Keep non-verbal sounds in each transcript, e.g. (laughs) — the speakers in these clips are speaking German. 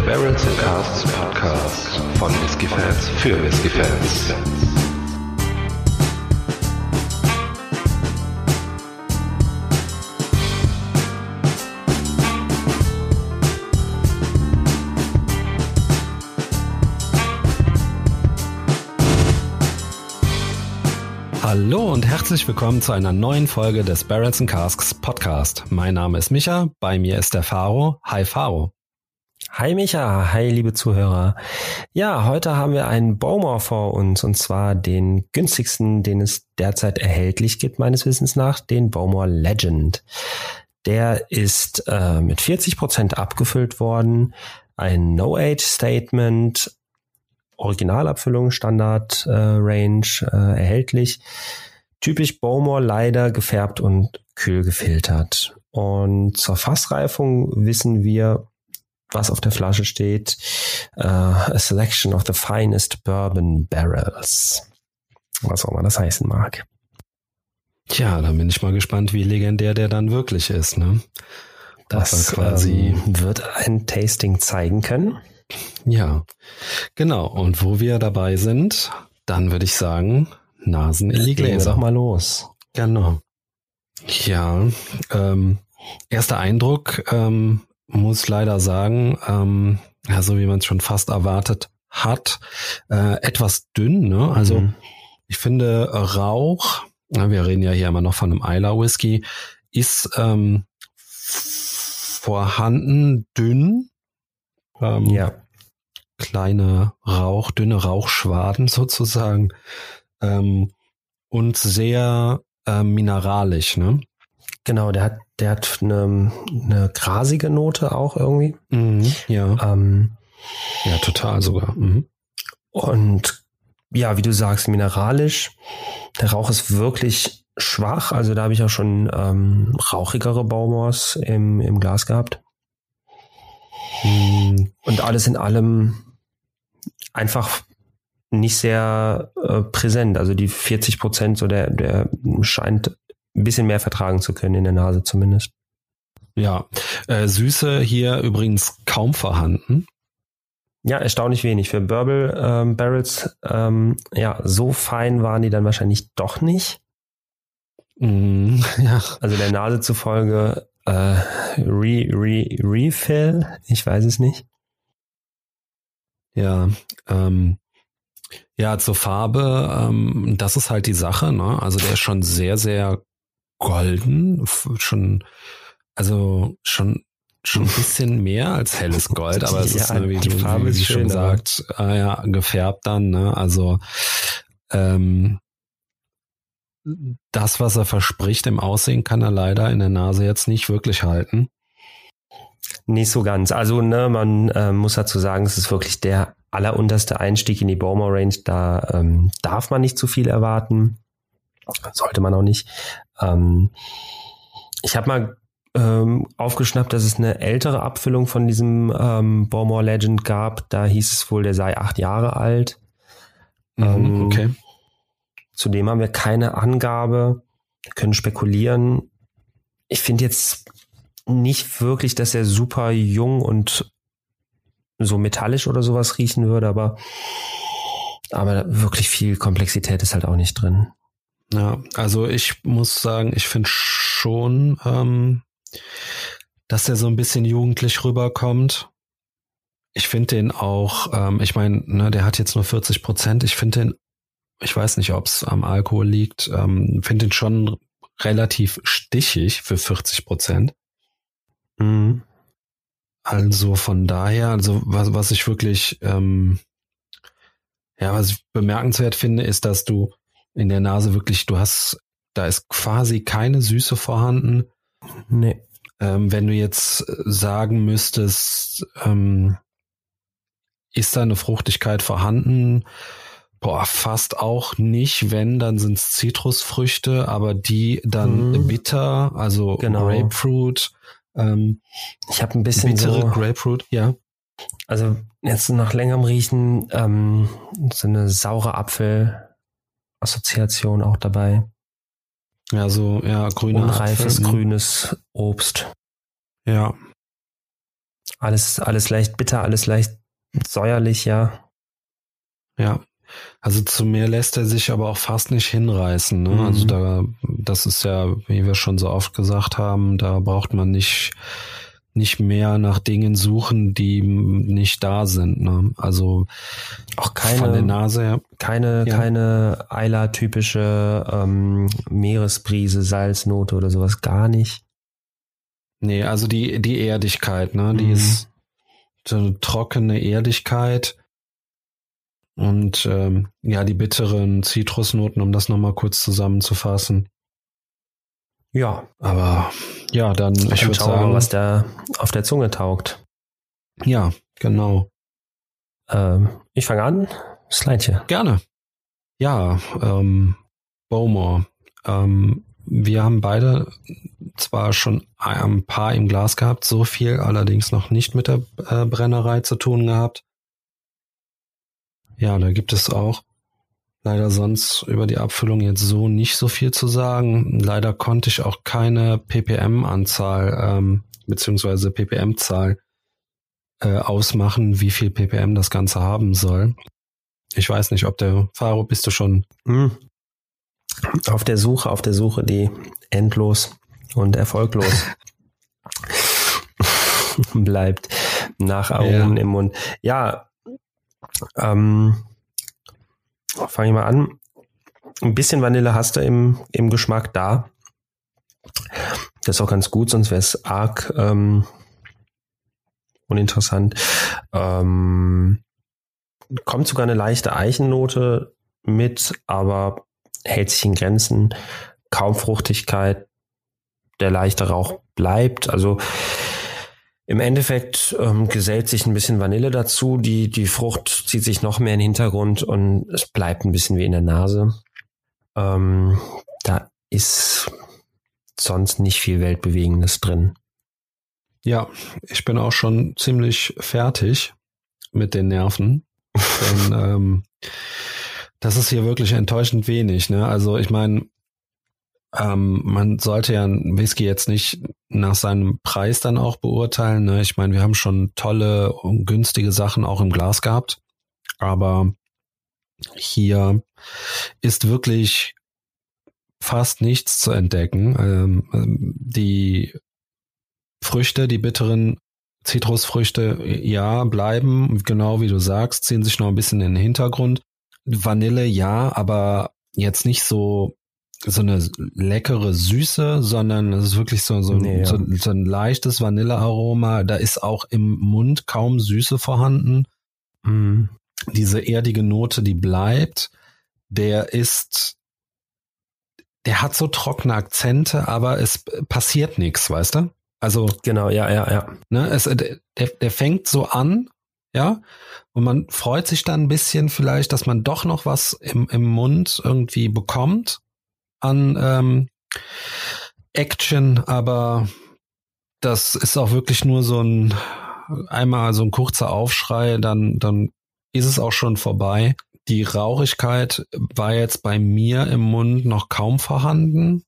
Der Barrels and Casts Podcast von Whiskey Fans für Whiskey Fans. Hallo und herzlich willkommen zu einer neuen Folge des Barrels and Casks Podcast. Mein Name ist Micha, bei mir ist der Faro. Hi Faro. Hi Micha, hi liebe Zuhörer. Ja, heute haben wir einen Bowmore vor uns und zwar den günstigsten, den es derzeit erhältlich gibt, meines Wissens nach, den Bowmore Legend. Der ist äh, mit 40 Prozent abgefüllt worden, ein No-Age-Statement, Originalabfüllung, Standard äh, Range äh, erhältlich. Typisch Bowmore leider gefärbt und kühl gefiltert. Und zur Fassreifung wissen wir, was auf der Flasche steht. Uh, a selection of the finest bourbon barrels. Was auch immer das heißen mag. Tja, da bin ich mal gespannt, wie legendär der dann wirklich ist. Ne? Das quasi ähm, wird ein Tasting zeigen können. Ja, genau. Und wo wir dabei sind, dann würde ich sagen, Nasen in die Gläser. Doch mal los. Genau. Ja, ähm, erster Eindruck, ähm, muss leider sagen, ähm, ja, so wie man es schon fast erwartet hat, äh, etwas dünn. Ne? Also mhm. ich finde Rauch, na, wir reden ja hier immer noch von einem Isla Whisky, ist ähm, vorhanden dünn. Ähm, ja. Kleine Rauch, dünne Rauchschwaden sozusagen. Ähm, und sehr äh, mineralisch, ne? Genau, der hat, der hat eine, eine grasige Note auch irgendwie. Mhm, ja. Ähm, ja, total sogar. Mhm. Und ja, wie du sagst, mineralisch. Der Rauch ist wirklich schwach. Also da habe ich auch schon ähm, rauchigere Baumors im, im Glas gehabt. Mhm. Und alles in allem einfach nicht sehr äh, präsent. Also die 40 Prozent, so der, der scheint ein bisschen mehr vertragen zu können in der Nase zumindest. Ja, äh, Süße hier übrigens kaum vorhanden. Ja, erstaunlich wenig. Für Burble ähm, Barrels, ähm, ja, so fein waren die dann wahrscheinlich doch nicht. Mm, (laughs) ja. Also der Nase zufolge äh, re, re, Refill, ich weiß es nicht. Ja, ähm, ja, zur Farbe, ähm, das ist halt die Sache, ne? Also der ist schon sehr, sehr golden, schon, also schon schon ein bisschen mehr als helles Gold, aber es ja, ist, ne, wie, die Farbe wie, wie schon gesagt, äh, ja, gefärbt dann, ne? Also ähm, das, was er verspricht im Aussehen, kann er leider in der Nase jetzt nicht wirklich halten. Nicht so ganz. Also, ne, man äh, muss dazu sagen, es ist wirklich der allerunterste Einstieg in die Bowmer Range. Da ähm, darf man nicht zu viel erwarten. Sollte man auch nicht. Ähm, ich habe mal ähm, aufgeschnappt, dass es eine ältere Abfüllung von diesem ähm, Bowmore Legend gab. Da hieß es wohl, der sei acht Jahre alt. Mhm, ähm, okay. Zudem haben wir keine Angabe, wir können spekulieren. Ich finde jetzt nicht wirklich, dass er super jung und so metallisch oder sowas riechen würde, aber, aber wirklich viel Komplexität ist halt auch nicht drin. Ja, also ich muss sagen, ich finde schon, ähm, dass der so ein bisschen jugendlich rüberkommt. Ich finde den auch, ähm, ich meine, ne, der hat jetzt nur 40 Prozent. Ich finde den, ich weiß nicht, ob es am Alkohol liegt, ähm, finde den schon relativ stichig für 40 Prozent. Mhm. Also von daher, also was, was ich wirklich, ähm, ja, was ich bemerkenswert finde, ist, dass du in der Nase wirklich, du hast, da ist quasi keine Süße vorhanden. Nee. Ähm, wenn du jetzt sagen müsstest, ähm, ist da eine Fruchtigkeit vorhanden? Boah, fast auch nicht. Wenn, dann sind es Zitrusfrüchte, aber die dann mhm. bitter, also genau. Grapefruit. Ähm, ich habe ein bisschen bittere so, Grapefruit, ja. Also jetzt nach längerem Riechen ähm, so eine saure Apfel, Assoziation auch dabei. Ja, so, ja, grüne Unreifes, Apfel. grünes Obst. Ja. Alles, alles leicht bitter, alles leicht säuerlich, ja. Ja. Also zu mehr lässt er sich aber auch fast nicht hinreißen. Ne? Mhm. Also da, das ist ja, wie wir schon so oft gesagt haben, da braucht man nicht nicht mehr nach Dingen suchen, die nicht da sind. Ne? Also auch keine von der Nase her. Keine, Ja. keine Eiler-typische ähm, Meeresbrise, Salznote oder sowas, gar nicht. Nee, also die, die Erdigkeit, ne? Die Mhm. ist so eine trockene Erdigkeit. Und ähm, ja, die bitteren Zitrusnoten, um das nochmal kurz zusammenzufassen. Ja, Aber ja, dann, ich würde sagen, was da auf der Zunge taugt. ja, genau. Ähm, ich fange an. Slidche. Gerne. Ja, ähm, Bowmore. Ähm, wir haben beide zwar schon ein paar im Glas gehabt, so viel allerdings noch nicht mit der äh, Brennerei zu tun gehabt. Ja, da gibt es auch leider sonst über die Abfüllung jetzt so nicht so viel zu sagen. Leider konnte ich auch keine ppm-Anzahl ähm, beziehungsweise ppm-Zahl äh, ausmachen, wie viel ppm das Ganze haben soll. Ich weiß nicht, ob der Faro bist du schon. Hm. Auf der Suche, auf der Suche, die endlos und erfolglos (laughs) bleibt nach Aromen Ja. im Mund. Ja, ähm, fange ich mal an. Ein bisschen Vanille hast du im, im Geschmack da. Das ist auch ganz gut, sonst wäre es arg ähm, uninteressant. Ähm, kommt sogar eine leichte Eichennote mit, aber hält sich in Grenzen. Kaum Fruchtigkeit. Der leichte Rauch bleibt. Also im Endeffekt ähm, gesellt sich ein bisschen Vanille dazu. Die, die Frucht zieht sich noch mehr in den Hintergrund und es bleibt ein bisschen wie in der Nase. Ähm, da ist sonst nicht viel Weltbewegendes drin. Ja, ich bin auch schon ziemlich fertig mit den Nerven. (laughs) Denn ähm, das ist hier wirklich enttäuschend wenig. Ne? Also ich meine, ähm, man sollte ja Whisky jetzt nicht nach seinem Preis dann auch beurteilen. Ne? Ich meine, wir haben schon tolle und günstige Sachen auch im Glas gehabt. Aber hier ist wirklich fast nichts zu entdecken. Ähm, die Früchte, die bitteren Zitrusfrüchte, ja, bleiben, genau wie du sagst, ziehen sich noch ein bisschen in den Hintergrund. Vanille, ja, aber jetzt nicht so so eine leckere Süße, sondern es ist wirklich so, so, Nee, ja. so, so ein leichtes Vanillearoma. Da ist auch im Mund kaum Süße vorhanden. Mhm. Diese erdige Note, die bleibt, der ist, der hat so trockene Akzente, aber es passiert nichts, weißt du? Also Genau, ja, ja, ja. Ne, es, der, der fängt so an, ja, und man freut sich dann ein bisschen vielleicht, dass man doch noch was im, im Mund irgendwie bekommt an ähm, Action, aber das ist auch wirklich nur so ein einmal so ein kurzer Aufschrei, dann dann ist es auch schon vorbei. Die Rauchigkeit war jetzt bei mir im Mund noch kaum vorhanden.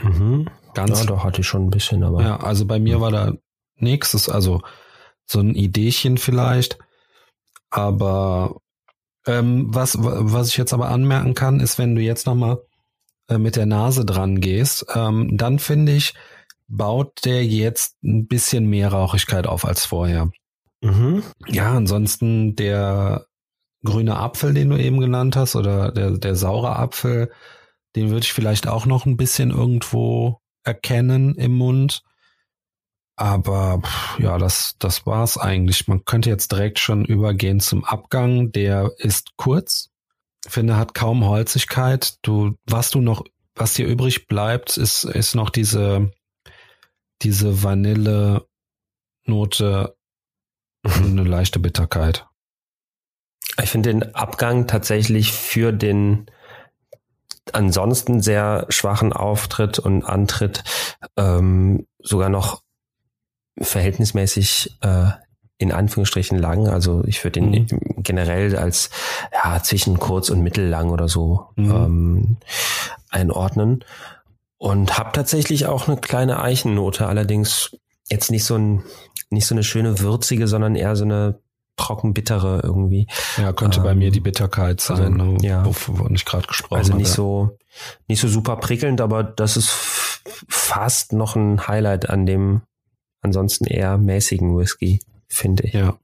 Mhm. Ganz Ja, doch, hatte ich schon ein bisschen, aber. ja, also bei mir war da nichts, also so ein Ideechen vielleicht. Aber ähm, was, was ich jetzt aber anmerken kann, ist, wenn du jetzt nochmal äh, mit der Nase dran gehst, ähm, dann finde ich, baut der jetzt ein bisschen mehr Rauchigkeit auf als vorher. Mhm. Ja, ansonsten der grüne Apfel, den du eben genannt hast, oder der, der saure Apfel, den würde ich vielleicht auch noch ein bisschen irgendwo erkennen im Mund. Aber ja, das, das war's eigentlich. Man könnte jetzt direkt schon übergehen zum Abgang. Der ist kurz. Finde, hat kaum Holzigkeit. Du, was du noch, was dir übrig bleibt, ist, ist noch diese, diese Vanille-Note eine leichte Bitterkeit. Ich finde den Abgang tatsächlich für den ansonsten sehr schwachen Auftritt und Antritt ähm, sogar noch verhältnismäßig äh, in Anführungsstrichen lang. Also ich würde ihn Mhm. generell als ja zwischen kurz und mittellang oder so Mhm. ähm, einordnen. Und habe tatsächlich auch eine kleine Eichennote, allerdings jetzt nicht so ein, nicht so eine schöne würzige, sondern eher so eine trocken bittere irgendwie. Ja, könnte ähm, bei mir die Bitterkeit sein, also, ne, ja. wovon ich gerade gesprochen habe. Also nicht so, nicht so super prickelnd, aber das ist fast noch ein Highlight an dem ansonsten eher mäßigen Whisky, finde ich. Ja.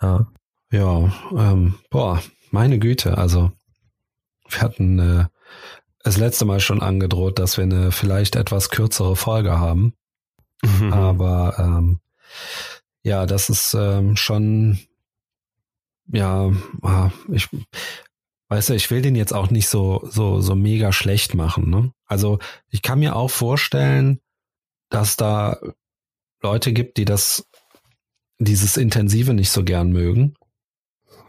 Ja. Ja, ähm, boah, meine Güte, also wir hatten äh, das letzte Mal schon angedroht, dass wir eine vielleicht etwas kürzere Folge haben. Mhm. (laughs) Aber ähm, ja, das ist ähm, schon, ja, ah, ich weißt du, ich will den jetzt auch nicht so, so, so mega schlecht machen. Ne? Also ich kann mir auch vorstellen, dass da Leute gibt, die das, dieses Intensive nicht so gern mögen.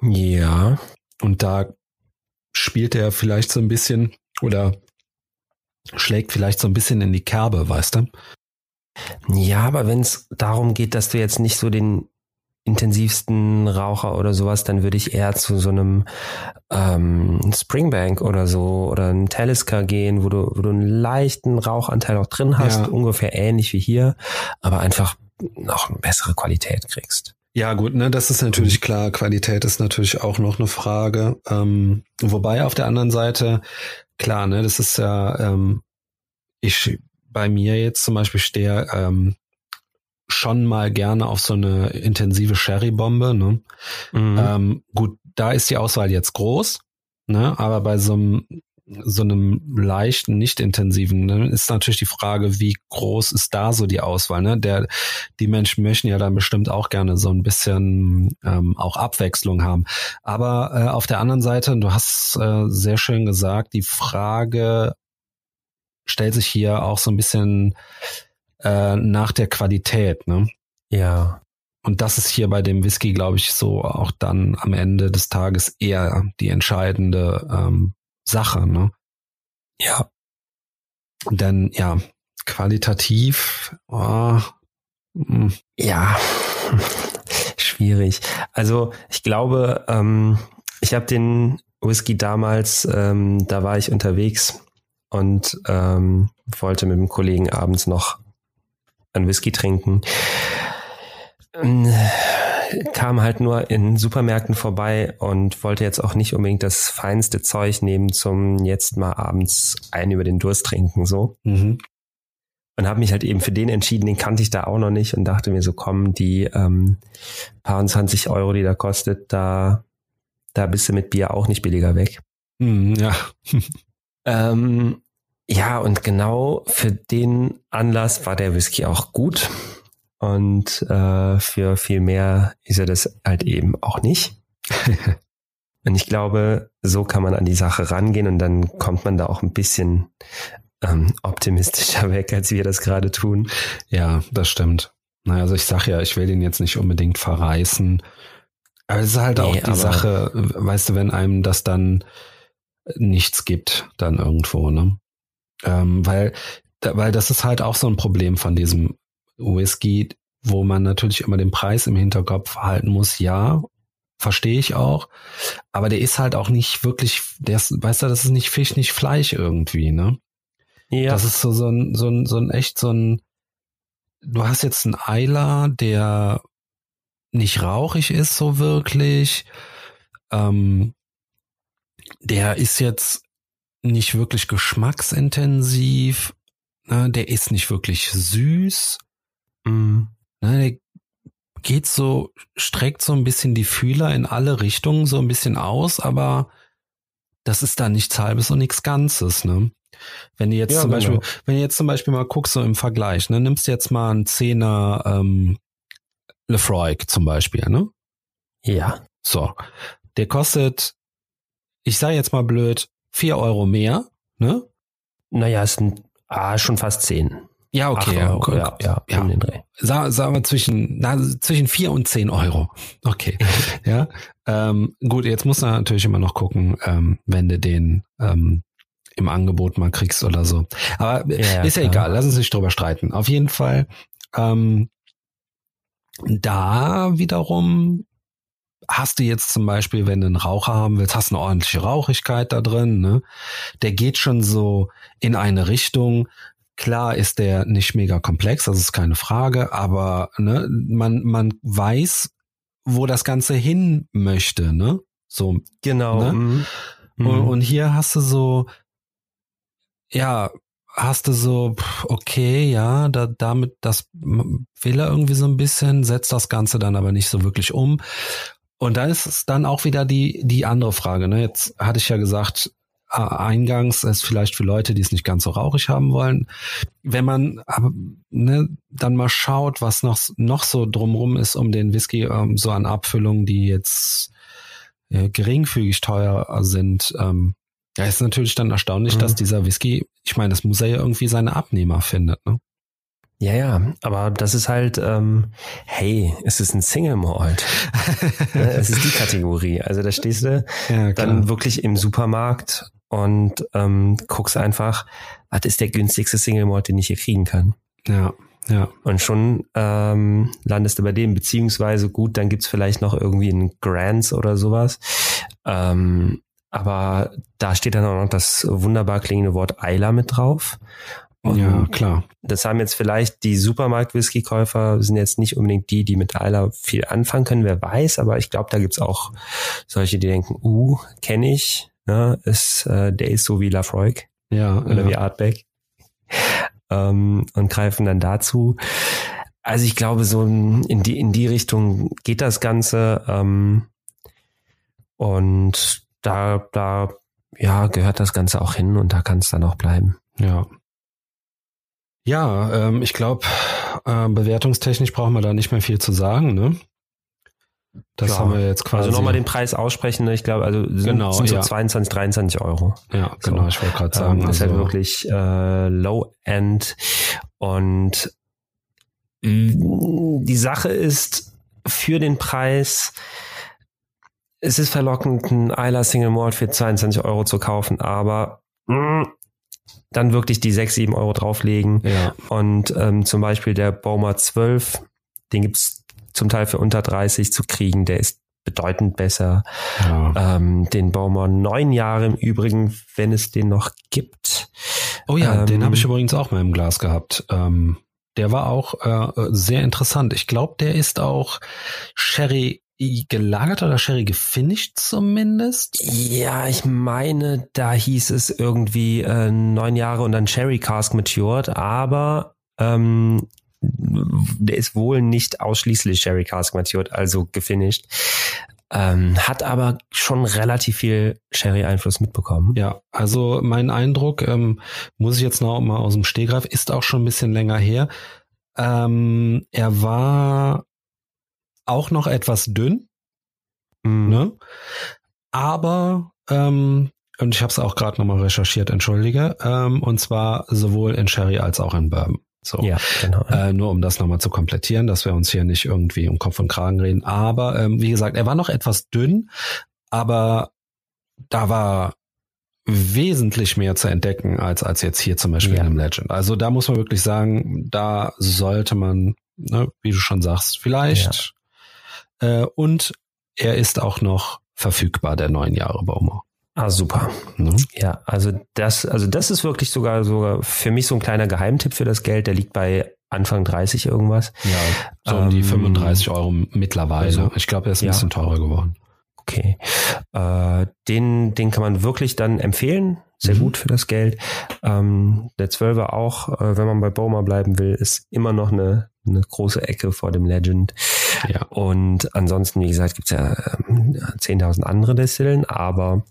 Ja. Und da spielt er vielleicht so ein bisschen oder schlägt vielleicht so ein bisschen in die Kerbe, weißt du? Ja, aber wenn es darum geht, dass du jetzt nicht so den intensivsten Raucher oder sowas, dann würde ich eher zu so einem ähm, Springbank oder so oder einem Talisker gehen, wo du, wo du einen leichten Rauchanteil auch drin hast, ja. ungefähr ähnlich wie hier, aber einfach noch eine bessere Qualität kriegst. Ja, gut, ne, das ist natürlich klar. Qualität ist natürlich auch noch eine Frage. Ähm, wobei auf der anderen Seite, klar, ne, das ist ja, ähm, ich bei mir jetzt zum Beispiel stehe ähm, schon mal gerne auf so eine intensive Sherry-Bombe. Ne? Mhm. Ähm, gut, da ist die Auswahl jetzt groß, ne? aber bei so einem so einem leichten, nicht intensiven, ne, ist natürlich die Frage, wie groß ist da so die Auswahl. Ne? Der, die Menschen möchten ja dann bestimmt auch gerne so ein bisschen ähm, auch Abwechslung haben. Aber äh, auf der anderen Seite, du hast äh, sehr schön gesagt, die Frage stellt sich hier auch so ein bisschen äh, nach der Qualität. Ne? Ja. Und das ist hier bei dem Whisky, glaube ich, so auch dann am Ende des Tages eher die entscheidende ähm, Sache. Ne? Ja. Denn ja, qualitativ, oh, ja, (laughs) schwierig. Also ich glaube, ähm, ich habe den Whisky damals, ähm, da war ich unterwegs und ähm, wollte mit dem Kollegen abends noch einen Whisky trinken. Kam halt nur in Supermärkten vorbei und wollte jetzt auch nicht unbedingt das feinste Zeug nehmen zum jetzt mal abends einen über den Durst trinken so. Mhm. Und habe mich halt eben für den entschieden, den kannte ich da auch noch nicht und dachte mir so, komm, die ähm, paar 20 Euro, die da kostet, da, da bist du mit Bier auch nicht billiger weg. Mhm, ja. (laughs) ähm, ja, und genau für den Anlass war der Whisky auch gut. Und äh, für viel mehr ist er das halt eben auch nicht. (laughs) und ich glaube, so kann man an die Sache rangehen und dann kommt man da auch ein bisschen ähm, optimistischer (laughs) weg, als wir das gerade tun. Ja, das stimmt. Naja, also ich sag ja, ich will den jetzt nicht unbedingt verreißen. Aber es ist halt nee, auch die Sache, weißt du, wenn einem das dann nichts gibt, dann irgendwo, ne? Ähm, weil, weil das ist halt auch so ein Problem von diesem Whisky, wo man natürlich immer den Preis im Hinterkopf halten muss. Ja, verstehe ich auch. Aber der ist halt auch nicht wirklich, der ist, weißt du, das ist nicht Fisch, nicht Fleisch irgendwie, ne? Ja. Das ist so, so ein, so ein, so ein echt so ein, du hast jetzt einen Eiler, der nicht rauchig ist so wirklich. Ähm, der ist jetzt nicht wirklich geschmacksintensiv. Ne? Der ist nicht wirklich süß. Mm. Ne? Der geht so, streckt so ein bisschen die Fühler in alle Richtungen so ein bisschen aus, aber das ist da nichts Halbes und nichts Ganzes, ne? Wenn du jetzt ja, zum genau. Beispiel, wenn du jetzt zum Beispiel mal guckst, so im Vergleich, ne, nimmst du jetzt mal einen Zehner ähm, Lefroy zum Beispiel, ne? Ja. So. Der kostet, ich sage jetzt mal blöd, vier Euro mehr, ne? Naja, es sind ah, schon fast zehn. Ja, okay, ja, okay, ja, ja, ja. Um den Dreh. Sa sagen wir zwischen, na, zwischen vier und zehn Euro. Okay, (laughs) ja. Ähm, gut, jetzt muss man natürlich immer noch gucken, ähm, wenn du den ähm, im Angebot mal kriegst oder so. Aber ja, ist ja klar. egal, lass uns nicht drüber streiten. Auf jeden Fall, ähm, da wiederum hast du jetzt zum Beispiel, wenn du einen Raucher haben willst, hast du eine ordentliche Rauchigkeit da drin, ne? Der geht schon so in eine Richtung, klar ist der nicht mega komplex, das ist keine Frage, aber ne, man, man weiß, wo das Ganze hin möchte, ne? So. Genau. Ne? Mhm. Und, und hier hast du so, ja, hast du so, okay, ja, da, damit, das will er irgendwie so ein bisschen, setzt das Ganze dann aber nicht so wirklich um. Und da ist es dann auch wieder die, die andere Frage. Ne? Jetzt hatte ich ja gesagt, eingangs ist vielleicht für Leute, die es nicht ganz so rauchig haben wollen. Wenn man aber, ne, dann mal schaut, was noch, noch so drumrum ist um den Whisky, ähm, so an Abfüllungen, die jetzt äh, geringfügig teuer sind, ähm, ja, ist natürlich dann erstaunlich, Mhm. dass dieser Whisky, ich meine, das muss er ja irgendwie seine Abnehmer findet, ne? Ja, ja, aber das ist halt, ähm, hey, es ist ein Single Malt. (laughs) Ne, es ist die Kategorie. Also da stehst du Ja, dann wirklich im Supermarkt und ähm, guckst einfach, was ist der günstigste Single Malt, den ich hier kriegen kann. Ja, ja, Und schon ähm, landest du bei dem, beziehungsweise gut, dann gibt's vielleicht noch irgendwie einen Grants oder sowas. Ähm, aber da steht dann auch noch das wunderbar klingende Wort Eiler mit drauf. Und ja, klar. das haben jetzt vielleicht die Supermarkt-Whisky-Käufer, sind jetzt nicht unbedingt die, die mit Eiler viel anfangen können, wer weiß, aber ich glaube, da gibt's auch solche, die denken, uh, kenne ich, ne, ist, äh, der ist so wie Lafroig Ja, oder ja. wie Artback ähm, und greifen dann dazu. Also ich glaube, so in die, in die Richtung geht das Ganze ähm, und da, da ja, gehört das Ganze auch hin und da kann es dann auch bleiben. Ja. Ja, ähm, ich glaube, äh, bewertungstechnisch brauchen wir da nicht mehr viel zu sagen, ne? Das Ja, haben wir jetzt quasi. Also nochmal den Preis aussprechen, ne? ich glaube, also sind, Genau, sind so ja. 22, 23 Euro. Ja, genau, So. ich wollte gerade sagen. Ähm, ist halt also, wirklich äh, Low-End und mh, die Sache ist, für den Preis, es ist verlockend, einen Isla Single Malt für 22 Euro zu kaufen, aber mh, dann wirklich die 6, 7 Euro drauflegen. ja, Und ähm, zum Beispiel der Baumer 12, den gibt's zum Teil für unter 30 zu kriegen, der ist bedeutend besser. ja. Ähm, den Baumer 9 Jahre im Übrigen, wenn es den noch gibt. Oh ja, ähm, den habe ich übrigens auch mal im Glas gehabt. Ähm, der war auch äh, sehr interessant. Ich glaube, der ist auch Sherry gelagert oder Sherry gefinished zumindest. Ja, ich meine, da hieß es irgendwie äh, neun Jahre und dann Cherry Cask matured, aber ähm, der ist wohl nicht ausschließlich Cherry Cask matured, also gefinished. Ähm, hat aber schon relativ viel Sherry-Einfluss mitbekommen. Ja, also mein Eindruck, ähm, muss ich jetzt noch mal aus dem Stehgreif, ist auch schon ein bisschen länger her. Ähm, er war auch noch etwas dünn, Mhm. ne? Aber ähm, und ich habe es auch gerade noch mal recherchiert, entschuldige. Ähm, und zwar sowohl in Sherry als auch in Bourbon. So. Ja, genau. Äh, nur um das nochmal zu komplettieren, dass wir uns hier nicht irgendwie um Kopf und Kragen reden. Aber ähm, wie gesagt, er war noch etwas dünn, aber da war wesentlich mehr zu entdecken als als jetzt hier zum Beispiel Ja. in einem Legend. Also da muss man wirklich sagen, da sollte man, ne, wie du schon sagst, vielleicht. Äh, und er ist auch noch verfügbar, der neun Jahre Baumer. Ah, super. Ne? Ja, also das, also das ist wirklich sogar sogar für mich so ein kleiner Geheimtipp für das Geld. Der liegt bei Anfang 30 irgendwas. Ja, so um die Ähm, 35 Euro mittlerweile. also, ich glaube, er ist ein ja. bisschen teurer geworden. Okay. Äh, den, den kann man wirklich dann empfehlen. Sehr Mhm. gut für das Geld. Ähm, der 12er auch, äh, wenn man bei Boma bleiben will, ist immer noch eine, eine große Ecke vor dem Legend. Ja. Und ansonsten, wie gesagt, gibt's ja ähm, 10.000 andere Destillen, aber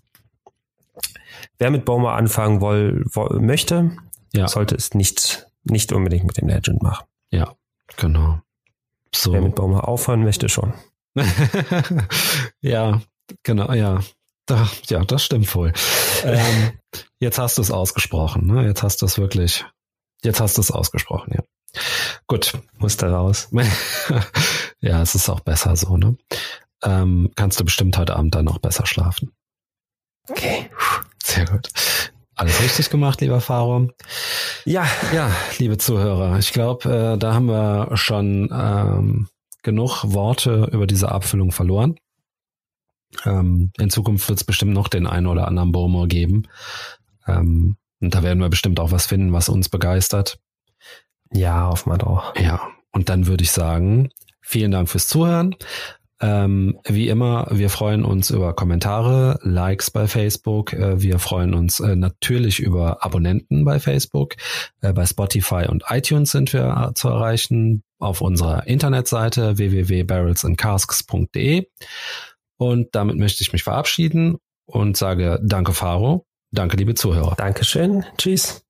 wer mit Boma anfangen woll, woll, möchte, Ja. sollte es nicht, nicht unbedingt mit dem Legend machen. Ja, genau. So. Wer mit Boma aufhören möchte, schon. (laughs) ja, genau, ja. Da, ja, das stimmt wohl. ähm, jetzt hast du es ausgesprochen, ne? Jetzt hast du es wirklich, jetzt hast du es ausgesprochen, ja. Gut. Musste raus. (laughs) ja, es ist auch besser so, ne? Ähm, kannst du bestimmt heute Abend dann auch besser schlafen. Okay. Sehr gut. Alles richtig gemacht, lieber Faro. Ja, Ja, liebe Zuhörer, ich glaube, äh, da haben wir schon ähm, genug Worte über diese Abfüllung verloren. Ähm, in Zukunft wird es bestimmt noch den einen oder anderen Bomo geben. Ähm, Und da werden wir bestimmt auch was finden, was uns begeistert. Ja, hoffen wir doch. Ja, und dann würde ich sagen, vielen Dank fürs Zuhören. Ähm, wie immer, wir freuen uns über Kommentare, Likes bei Facebook. Äh, wir freuen uns äh, natürlich über Abonnenten bei Facebook. Äh, bei Spotify und iTunes sind wir äh, zu erreichen. Auf unserer Internetseite www.barrelsandcasks.de. Und damit möchte ich mich verabschieden und sage Danke, Faro. Danke, liebe Zuhörer. Dankeschön. Tschüss.